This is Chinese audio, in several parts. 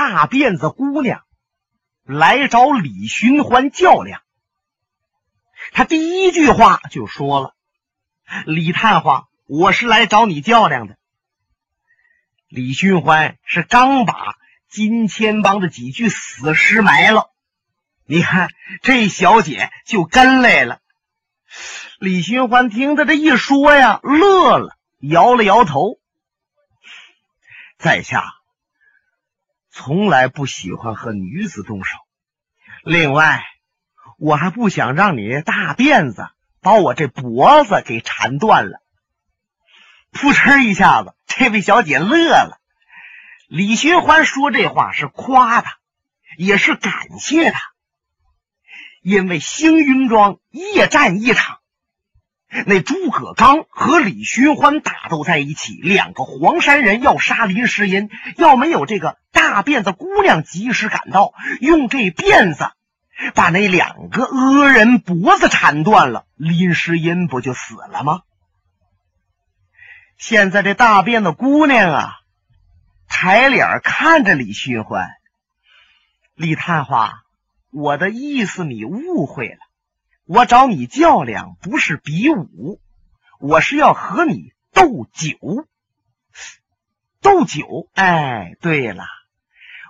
大辫子姑娘来找李寻欢较量。他第一句话就说了：“李探花，我是来找你较量的。”李寻欢是刚把金钱帮的几具死尸埋了，你看这小姐就跟来了。李寻欢听他这一说呀，乐了，摇了摇头。在下从来不喜欢和女子动手，另外。我还不想让你大辫子把我这脖子给缠断了。扑哧一下子，这位小姐乐了。李寻欢说这话是夸他，也是感谢他，因为星云庄夜战一场，那诸葛刚和李寻欢打斗在一起，两个黄山人要杀林诗音，要没有这个大辫子姑娘及时赶到，用这辫子。把那两个恶人脖子缠断了，林诗音不就死了吗？现在这大辫子姑娘啊，抬脸看着李寻欢，李探花，我的意思你误会了，我找你较量不是比武，我是要和你斗酒。斗酒？哎，对了，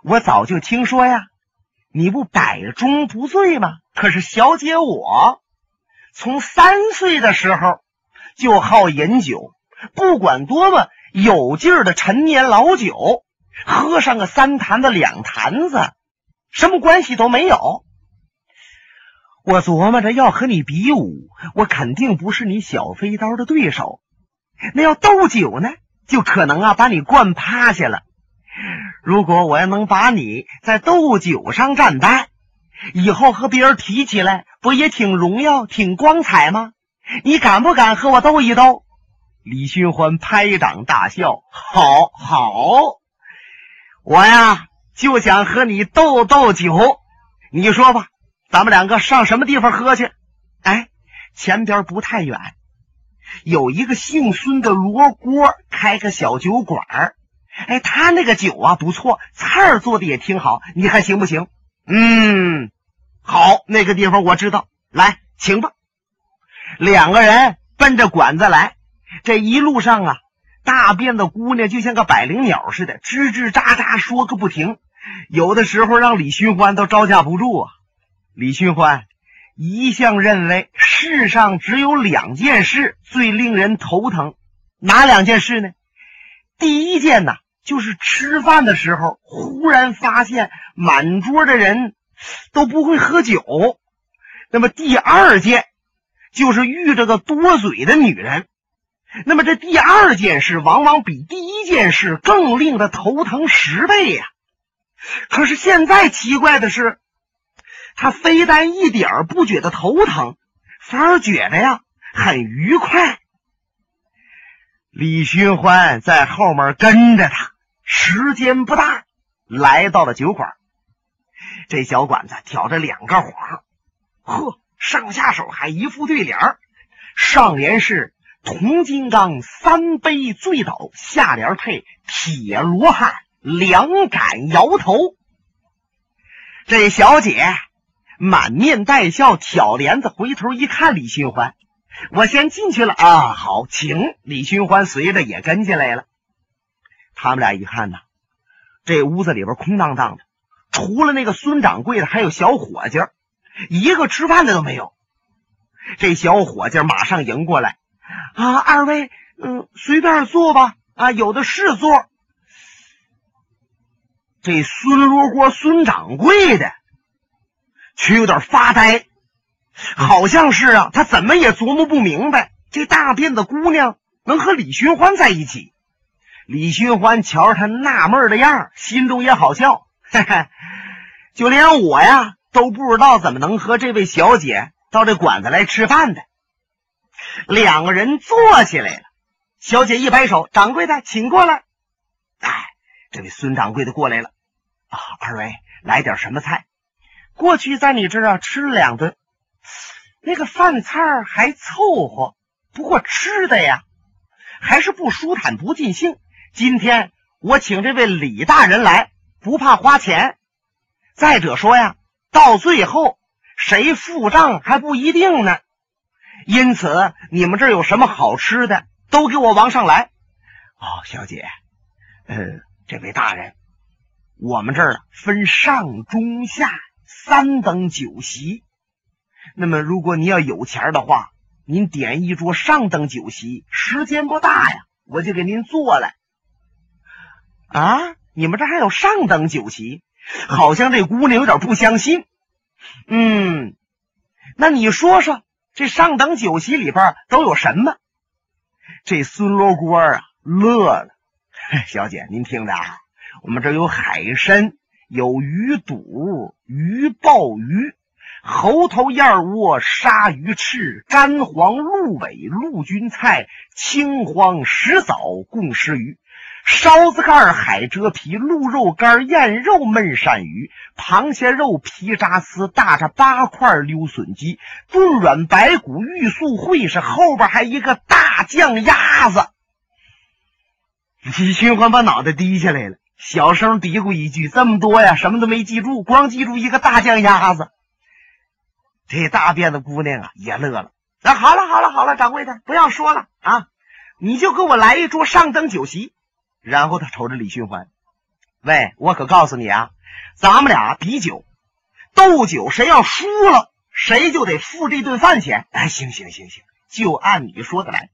我早就听说呀。你不百中不醉吗？可是小姐我从三岁的时候就好饮酒，不管多么有劲儿的陈年老酒，喝上个三坛子两坛子，什么关系都没有。我琢磨着要和你比武，我肯定不是你小飞刀的对手。那要斗酒呢，就可能啊把你灌趴下了。如果我要能把你在斗酒上战败，以后和别人提起来，不也挺荣耀、挺光彩吗？你敢不敢和我斗一斗？李寻欢拍掌大笑：“好好，我呀就想和你斗斗酒。你说吧，咱们两个上什么地方喝去？哎，前边不太远，有一个姓孙的罗锅开个小酒馆儿。”哎，他那个酒啊不错，菜儿做的也挺好，你看行不行？嗯，好，那个地方我知道，来，请吧。两个人奔着馆子来，这一路上啊，大辫子姑娘就像个百灵鸟似的，吱吱喳喳说个不停，有的时候让李寻欢都招架不住啊。李寻欢一向认为世上只有两件事最令人头疼，哪两件事呢？第一件呢，就是吃饭的时候忽然发现满桌的人都不会喝酒。那么第二件就是遇着个多嘴的女人。那么这第二件事往往比第一件事更令他头疼十倍呀。可是现在奇怪的是，他非但一点不觉得头疼，反而觉得呀很愉快。李寻欢在后面跟着他，时间不大，来到了酒馆。这小馆子挑着两个幌，呵，上下手还一副对联上联是“铜金刚三杯醉倒”，下联配“铁罗汉两杆摇头”。这小姐满面带笑，挑帘子回头一看，李寻欢。我先进去了啊，好，请李寻欢随着也跟进来了。他们俩一看呢，这屋子里边空荡荡的，除了那个孙掌柜的，还有小伙计，一个吃饭的都没有。这小伙计马上迎过来啊，二位，嗯，随便坐吧，啊，有的是座。这孙罗锅孙掌柜的却有点发呆。好像是啊，他怎么也琢磨不明白，这大辫子姑娘能和李寻欢在一起。李寻欢瞧着他纳闷的样心中也好笑。嘿嘿，就连我呀都不知道怎么能和这位小姐到这馆子来吃饭的。两个人坐起来了，小姐一摆手：“掌柜的，请过来。”哎，这位孙掌柜的过来了。啊，二位来点什么菜？过去在你这儿啊吃了两顿。那个饭菜还凑合，不过吃的呀，还是不舒坦不尽兴。今天我请这位李大人来，不怕花钱。再者说呀，到最后谁付账还不一定呢。因此，你们这儿有什么好吃的，都给我往上来。哦，小姐，呃，这位大人，我们这儿分上中下三等酒席。那么，如果您要有钱的话，您点一桌上等酒席，时间不大呀，我就给您做了。啊，你们这还有上等酒席？好像这姑娘有点不相信。嗯，那你说说。这上等酒席里边都有什么？这孙罗锅啊乐了，小姐您听着啊，我们这有海参，有鱼肚、鱼鲍鱼、猴头燕窝、鲨鱼翅、干黄鹿尾、陆军菜、青黄石藻、贡石鱼。烧子盖、海蜇皮、鹿肉干、燕肉焖鳝鱼、螃蟹肉皮渣丝、大着八块溜笋鸡、炖软白骨、玉素烩是后边还一个大酱鸭子。李寻欢把脑袋低下来了，小声嘀咕一句：“这么多呀，什么都没记住，光记住一个大酱鸭子。”这大辫子姑娘啊也乐了。那好了好了好了，掌柜的不要说了啊，你就给我来一桌上等酒席。然后他瞅着李寻欢，喂，我可告诉你啊，咱们俩比酒，斗酒，谁要输了，谁就得付这顿饭钱。哎，行行行行，就按你说的来。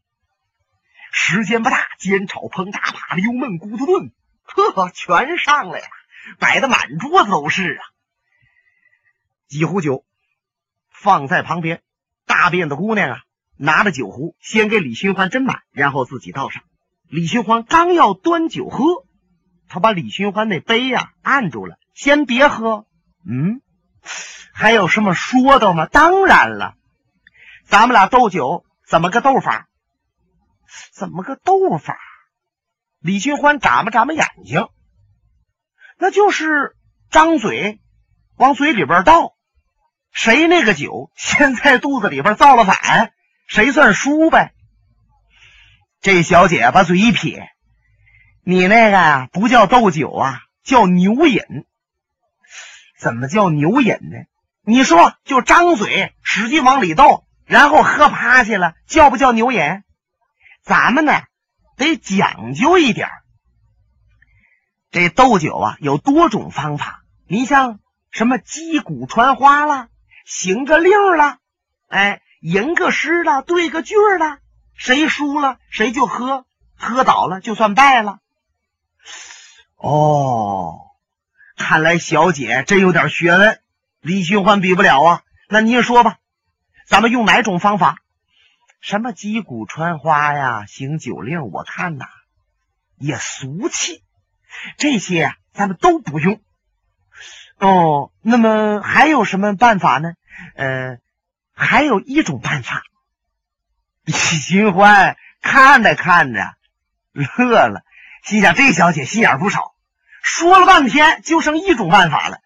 时间不大，煎炒烹炸扒溜焖骨头炖，呵，全上来了，摆的满桌子都是啊。几壶酒放在旁边，大辫子姑娘啊，拿着酒壶，先给李寻欢斟满，然后自己倒上。李寻欢刚要端酒喝，他把李寻欢那杯呀按住了，先别喝。嗯，还有什么说道吗？当然了，咱们俩斗酒怎么个斗法？怎么个斗法？李寻欢眨巴眨巴眼睛，那就是张嘴往嘴里边倒，谁那个酒先在肚子里边造了反，谁算输呗。这小姐把嘴一撇：“你那个呀，不叫斗酒啊，叫牛饮。怎么叫牛饮呢？你说，就张嘴使劲往里倒，然后喝趴下了，叫不叫牛饮？咱们呢，得讲究一点这斗酒啊，有多种方法。你像什么击鼓传花啦，行个令啦，哎，吟个诗啦，对个句啦。”谁输了谁就喝，喝倒了就算败了。哦，看来小姐真有点学问，李寻欢比不了啊。那您说吧，咱们用哪种方法？什么击鼓传花呀，行酒令，我看呐也俗气。这些，咱们都不用。哦，那么还有什么办法呢？呃，还有一种办法。李寻欢看着看着乐了，心想：这小姐心眼不少。说了半天，就剩一种办法了。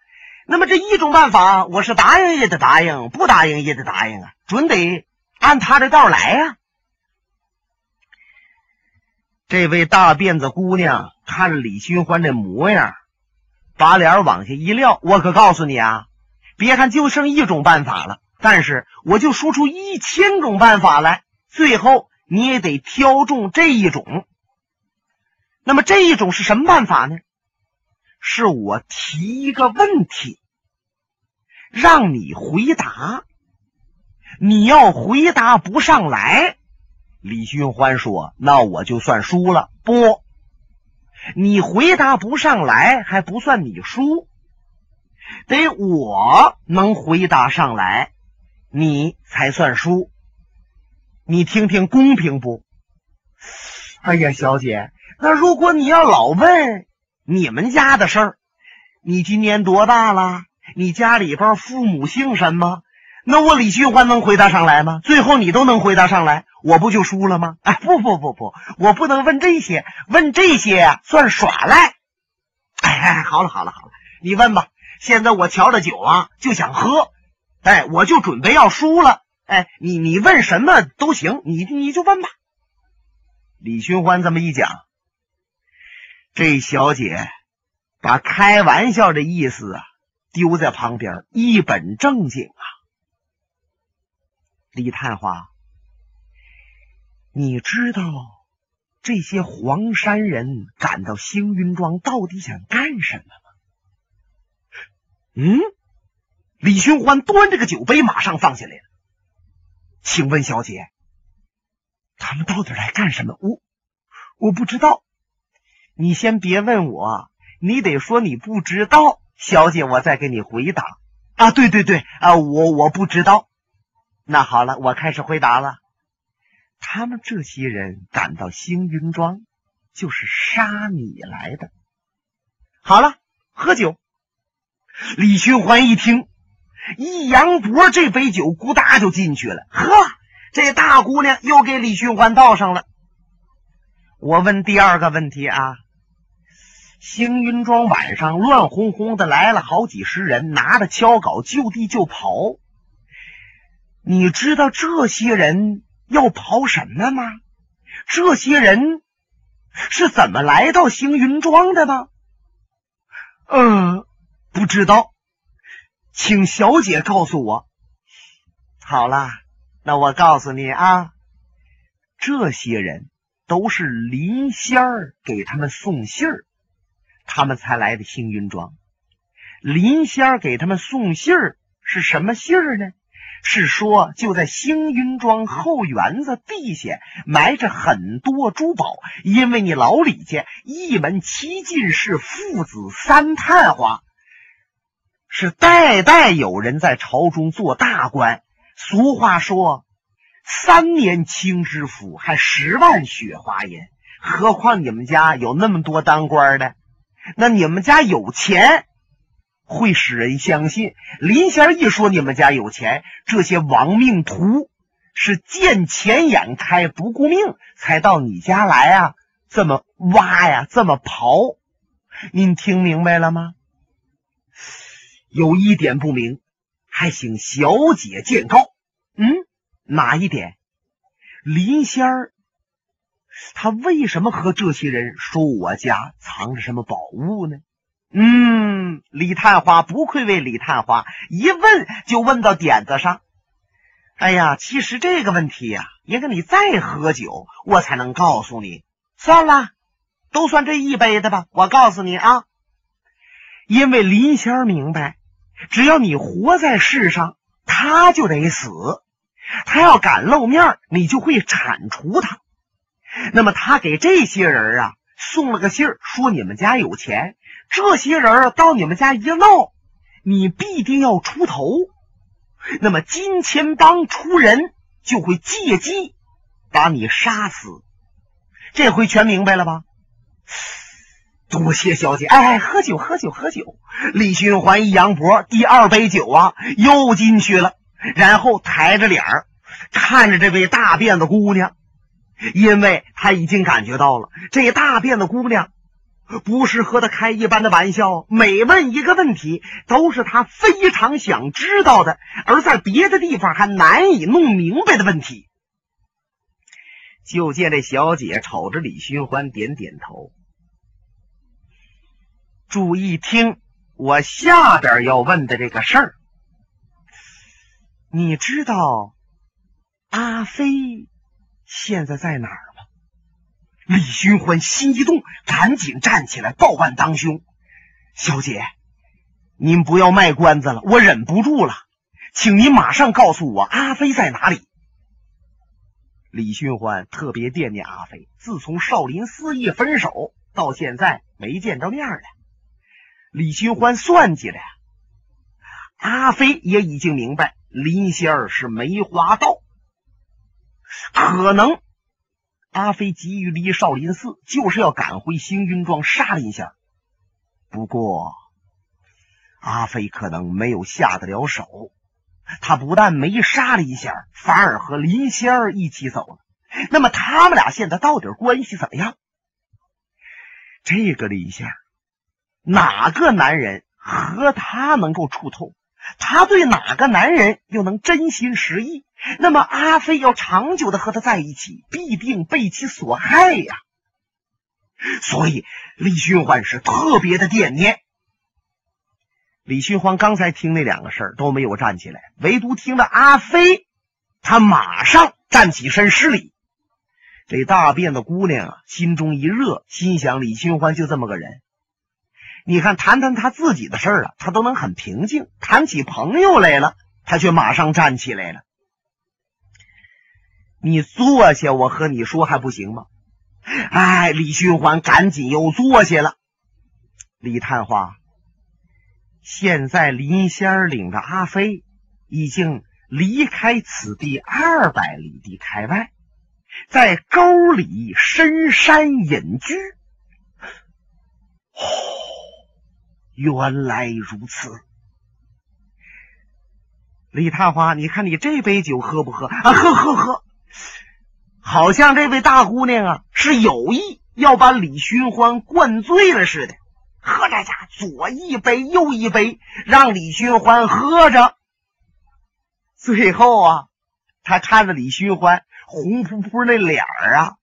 那么这一种办法，我是答应也得答应，不答应也得答应啊，准得按他这道来呀。这位大辫子姑娘看李寻欢这模样，把脸往下一撂。我可告诉你啊，别看就剩一种办法了，但是我就说出一千种办法来。最后你也得挑中这一种。那么这一种是什么办法呢？是我提一个问题，让你回答。你要回答不上来，李寻欢说：“那我就算输了。”不，你回答不上来还不算你输，得我能回答上来，你才算输。你听听公平不？哎呀，小姐，那如果你要老问你们家的事儿，你今年多大了？你家里边父母姓什么？那我李寻欢能回答上来吗？最后你都能回答上来，我不就输了吗？哎，不不不不，我不能问这些，问这些算耍赖。哎，好了好了好了，你问吧。现在我瞧着酒啊，就想喝，哎，我就准备要输了。哎，你你问什么都行，你你就问吧。李寻欢这么一讲，这小姐把开玩笑的意思啊丢在旁边，一本正经啊。李探花，你知道这些黄山人赶到星云庄到底想干什么吗？嗯，李寻欢端着个酒杯，马上放下来了。请问小姐，他们到底来干什么？我我不知道。你先别问我，你得说你不知道，小姐，我再给你回答。啊，对对对，啊，我我不知道。那好了，我开始回答了。他们这些人赶到星云庄，就是杀你来的。好了，喝酒。李寻欢一听，一扬脖，这杯酒咕哒就进去了。呵，这大姑娘又给李寻欢倒上了。我问第二个问题啊，星云庄晚上乱哄哄的来了好几十人，拿着敲镐就地就跑。你知道这些人要跑什么吗？这些人是怎么来到星云庄的吗？嗯，不知道，请小姐告诉我。好了，那我告诉你啊，这些人都是林仙儿给他们送信儿，他们才来的星云庄。林仙儿给他们送信儿是什么信儿呢？是说，就在星云庄后园子地下埋着很多珠宝，因为你老李家一门七进士，父子三探花，是代代有人在朝中做大官。俗话说：“三年清知府，还十万雪花银。”何况你们家有那么多当官的，那你们家有钱。会使人相信，林仙儿一说你们家有钱，这些亡命徒是见钱眼开不顾命才到你家来啊！这么挖呀，这么刨，您听明白了吗？有一点不明，还请小姐见告。嗯，哪一点？林仙儿他为什么和这些人说我家藏着什么宝物呢？嗯，李探花不愧为李探花，一问就问到点子上。哎呀，其实这个问题呀，也跟你再喝酒，我才能告诉你。算了，都算这一杯的吧。我告诉你啊，因为林仙儿明白，只要你活在世上，他就得死。他要敢露面，你就会铲除他。那么他给这些人啊送了个信儿，说你们家有钱。这些人到你们家一闹，你必定要出头。那么金钱帮出人就会借机把你杀死。这回全明白了吧？多谢小姐。哎，喝酒，喝酒，喝酒。李寻欢一扬脖，第二杯酒啊又进去了，然后抬着脸儿看着这位大辫子姑娘，因为他已经感觉到了这大辫子姑娘。不是和他开一般的玩笑，每问一个问题都是他非常想知道的，而在别的地方还难以弄明白的问题。就见这小姐瞅着李寻欢点点头，注意听我下边要问的这个事儿。你知道阿飞现在在哪儿？李寻欢心一动，赶紧站起来报案当凶：“小姐，您不要卖关子了，我忍不住了，请您马上告诉我阿飞在哪里。”李寻欢特别惦念阿飞，自从少林寺一分手到现在没见着面了。李寻欢算计了，阿飞也已经明白林仙儿是梅花道，可能。阿飞急于离少林寺，就是要赶回星云庄杀林仙儿。不过，阿飞可能没有下得了手。他不但没杀林仙儿，反而和林仙儿一起走了。那么，他们俩现在到底关系怎么样？这个林仙儿，哪个男人和他能够触痛？他对哪个男人又能真心实意？那么阿飞要长久的和他在一起，必定被其所害呀。所以李寻欢是特别的惦念。李寻欢刚才听那两个事儿都没有站起来，唯独听了阿飞，他马上站起身施礼。这大辫子姑娘啊，心中一热，心想李寻欢就这么个人。你看，谈谈他自己的事儿啊，他都能很平静；谈起朋友来了，他却马上站起来了。你坐下，我和你说还不行吗？哎，李寻欢赶紧又坐下了。李探花，现在林仙领着阿飞已经离开此地二百里地开外，在沟里深山隐居。哦，原来如此。李探花，你看你这杯酒喝不喝？啊，喝喝喝。好像这位大姑娘啊是有意要把李寻欢灌醉了似的，喝这家左一杯右一杯，让李寻欢喝着。最后啊，他看着李寻欢红扑扑那脸儿啊，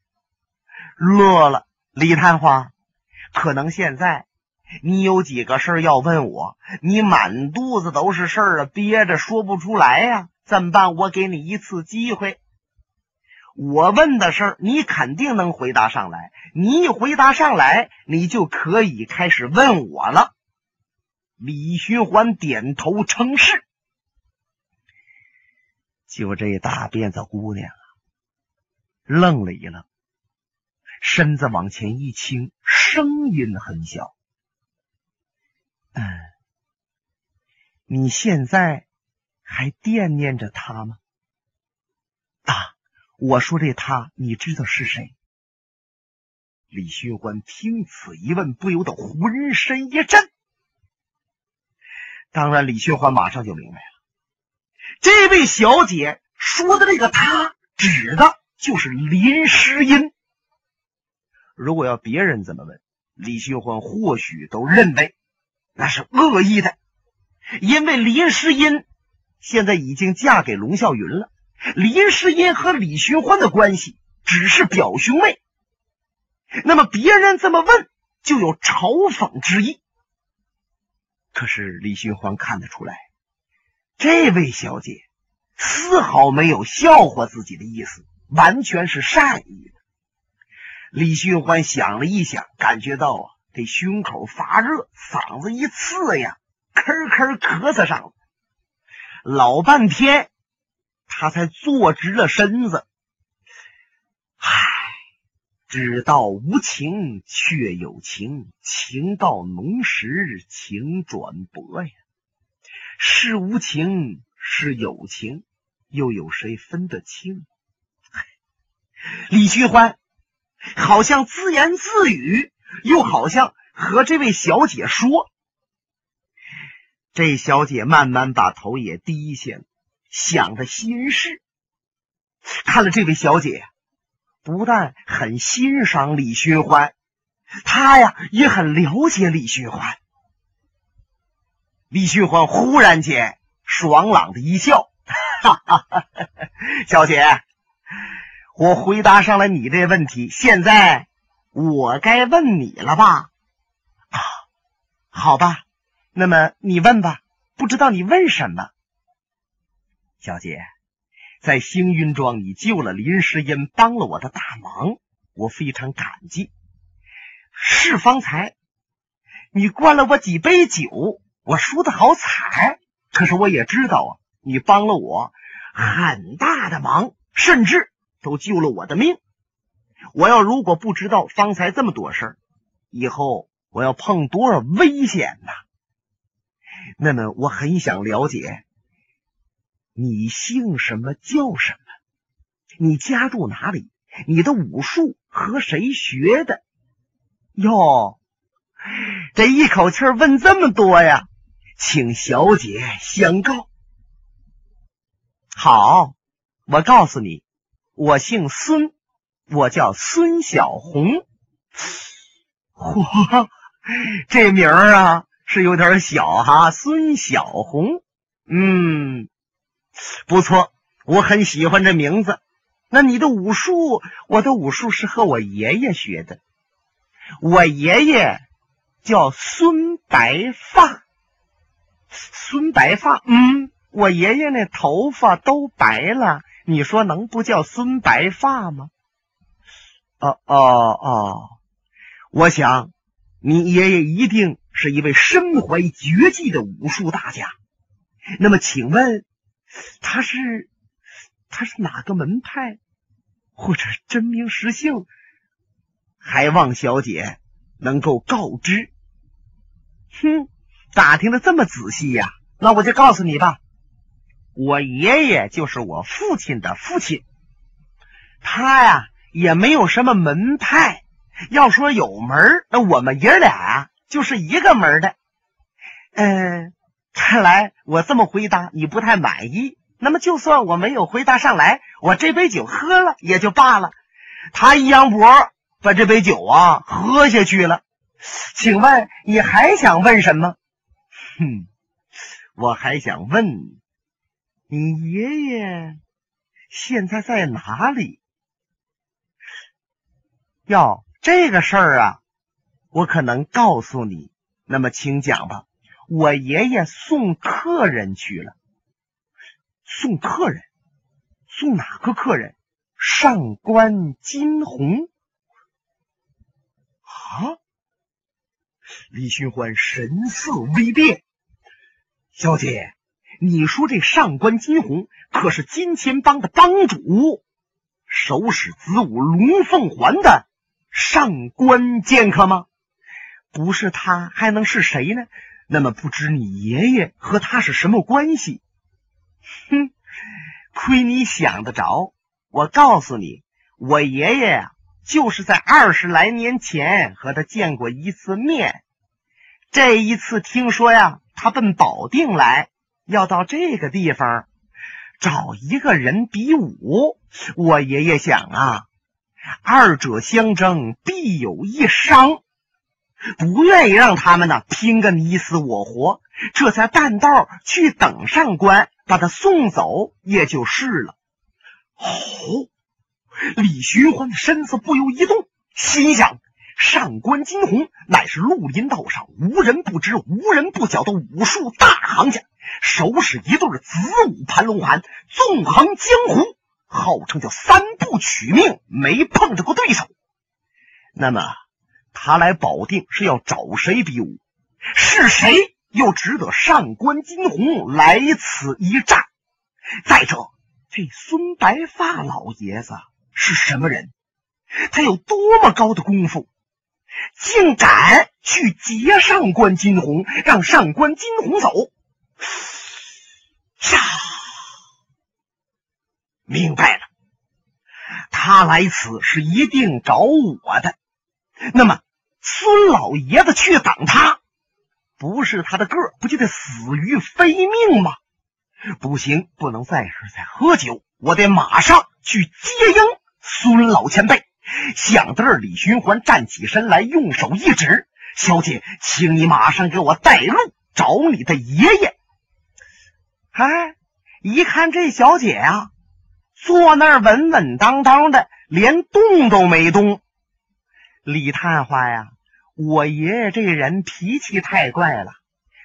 乐了。李探花，可能现在你有几个事儿要问我，你满肚子都是事儿啊，憋着说不出来呀，怎么办？我给你一次机会。我问的事儿，你肯定能回答上来。你一回答上来，你就可以开始问我了。李寻欢点头称是。就这大辫子姑娘啊，愣了一愣，身子往前一倾，声音很小：“嗯，你现在还惦念着他吗？”我说这他，你知道是谁？李寻欢听此一问，不由得浑身一震。当然，李寻欢马上就明白了，这位小姐说的这个他，指的就是林诗音。如果要别人怎么问，李寻欢或许都认为那是恶意的，因为林诗音现在已经嫁给龙啸云了。林诗音和李寻欢的关系只是表兄妹，那么别人这么问就有嘲讽之意。可是李寻欢看得出来，这位小姐丝毫没有笑话自己的意思，完全是善意的。李寻欢想了一想，感觉到啊，这胸口发热，嗓子一刺呀，咳咳咳嗽上了，老半天。他才坐直了身子。唉，知道无情却有情，情到浓时情转薄呀。是无情是有情，又有谁分得清？李寻欢好像自言自语，又好像和这位小姐说。这小姐慢慢把头也低下了。想着心事，看了这位小姐，不但很欣赏李寻欢，她呀也很了解李寻欢。李寻欢忽然间爽朗的一笑：“哈哈哈哈小姐，我回答上了你这问题，现在我该问你了吧？啊，好吧，那么你问吧，不知道你问什么？”小姐，在星云庄，你救了林诗音，帮了我的大忙，我非常感激。是方才你灌了我几杯酒，我输的好惨。可是我也知道啊，你帮了我很大的忙，甚至都救了我的命。我要如果不知道方才这么多事儿，以后我要碰多少危险呐？那么我很想了解。你姓什么？叫什么？你家住哪里？你的武术和谁学的？哟，这一口气问这么多呀，请小姐相告。好，我告诉你，我姓孙，我叫孙小红。嚯，这名儿啊是有点小哈，孙小红。嗯。不错，我很喜欢这名字。那你的武术，我的武术是和我爷爷学的。我爷爷叫孙白发。孙白发，嗯，我爷爷那头发都白了，你说能不叫孙白发吗？哦哦哦，我想你爷爷一定是一位身怀绝技的武术大家。那么，请问他是他是哪个门派，或者真名实姓？还望小姐能够告知。哼，打听的这么仔细呀？那我就告诉你吧，我爷爷就是我父亲的父亲，他呀也没有什么门派。要说有门那我们爷俩就是一个门的。嗯。看来我这么回答你不太满意，那么就算我没有回答上来，我这杯酒喝了也就罢了。他一扬脖，把这杯酒啊喝下去了。请问你还想问什么？哼，我还想问你爷爷现在在哪里？要这个事儿啊，我可能告诉你。那么，请讲吧。我爷爷送客人去了，送客人，送哪个客人？上官金鸿啊！李寻欢神色微变，小姐，你说这上官金鸿可是金钱帮的帮主，手使子午龙凤环的上官剑客吗？不是他，还能是谁呢？那么不知你爷爷和他是什么关系？哼，亏你想得着！我告诉你，我爷爷呀，就是在二十来年前和他见过一次面。这一次听说呀，他奔保定来，要到这个地方找一个人比武。我爷爷想啊，二者相争，必有一伤。不愿意让他们呢拼个你死我活，这才半道去等上官，把他送走也就是了。哦，李寻欢的身子不由一动，心想：上官金鸿乃是绿林道上无人不知、无人不晓的武术大行家，手使一对子午盘龙盘，纵横江湖，号称叫三步取命，没碰着过对手。那么。他来保定是要找谁比武？是谁又值得上官金鸿来此一战？再者，这孙白发老爷子是什么人？他有多么高的功夫，竟敢去劫上官金鸿，让上官金鸿走？呀，明白了，他来此是一定找我的。那么。孙老爷子去等他，不是他的个，不就得死于非命吗？不行，不能再是在喝酒，我得马上去接应孙老前辈。想到这儿，李寻欢站起身来，用手一指：“小姐，请你马上给我带路，找你的爷爷。”哎，一看这小姐啊，坐那儿稳稳当当的，连动都没动。李探花呀，我爷爷这人脾气太怪了，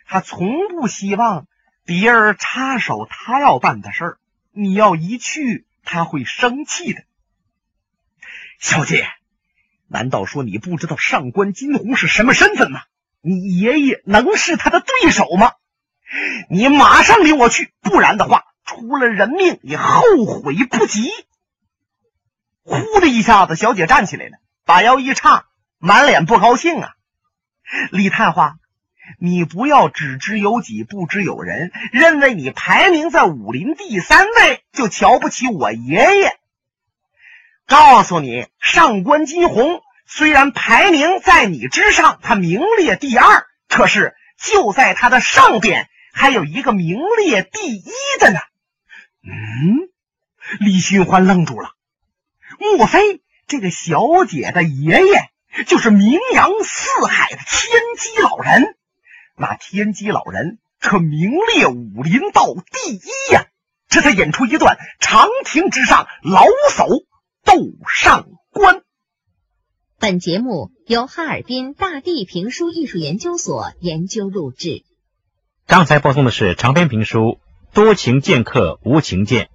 他从不希望别人插手他要办的事儿。你要一去，他会生气的。小姐，难道说你不知道上官金鸿是什么身份吗？你爷爷能是他的对手吗？你马上领我去，不然的话，出了人命也后悔不及。呼的一下子，小姐站起来了。把腰一叉，满脸不高兴啊！李探花，你不要只知有己不知有人，认为你排名在武林第三位就瞧不起我爷爷。告诉你，上官金鸿虽然排名在你之上，他名列第二，可是就在他的上边还有一个名列第一的呢。嗯，李寻欢愣住了，莫非？这个小姐的爷爷就是名扬四海的天机老人，那天机老人可名列武林道第一呀！这才演出一段长亭之上老叟斗上官。本节目由哈尔滨大地评书艺术研究所研究录制。刚才播送的是长篇评书《多情剑客无情剑》，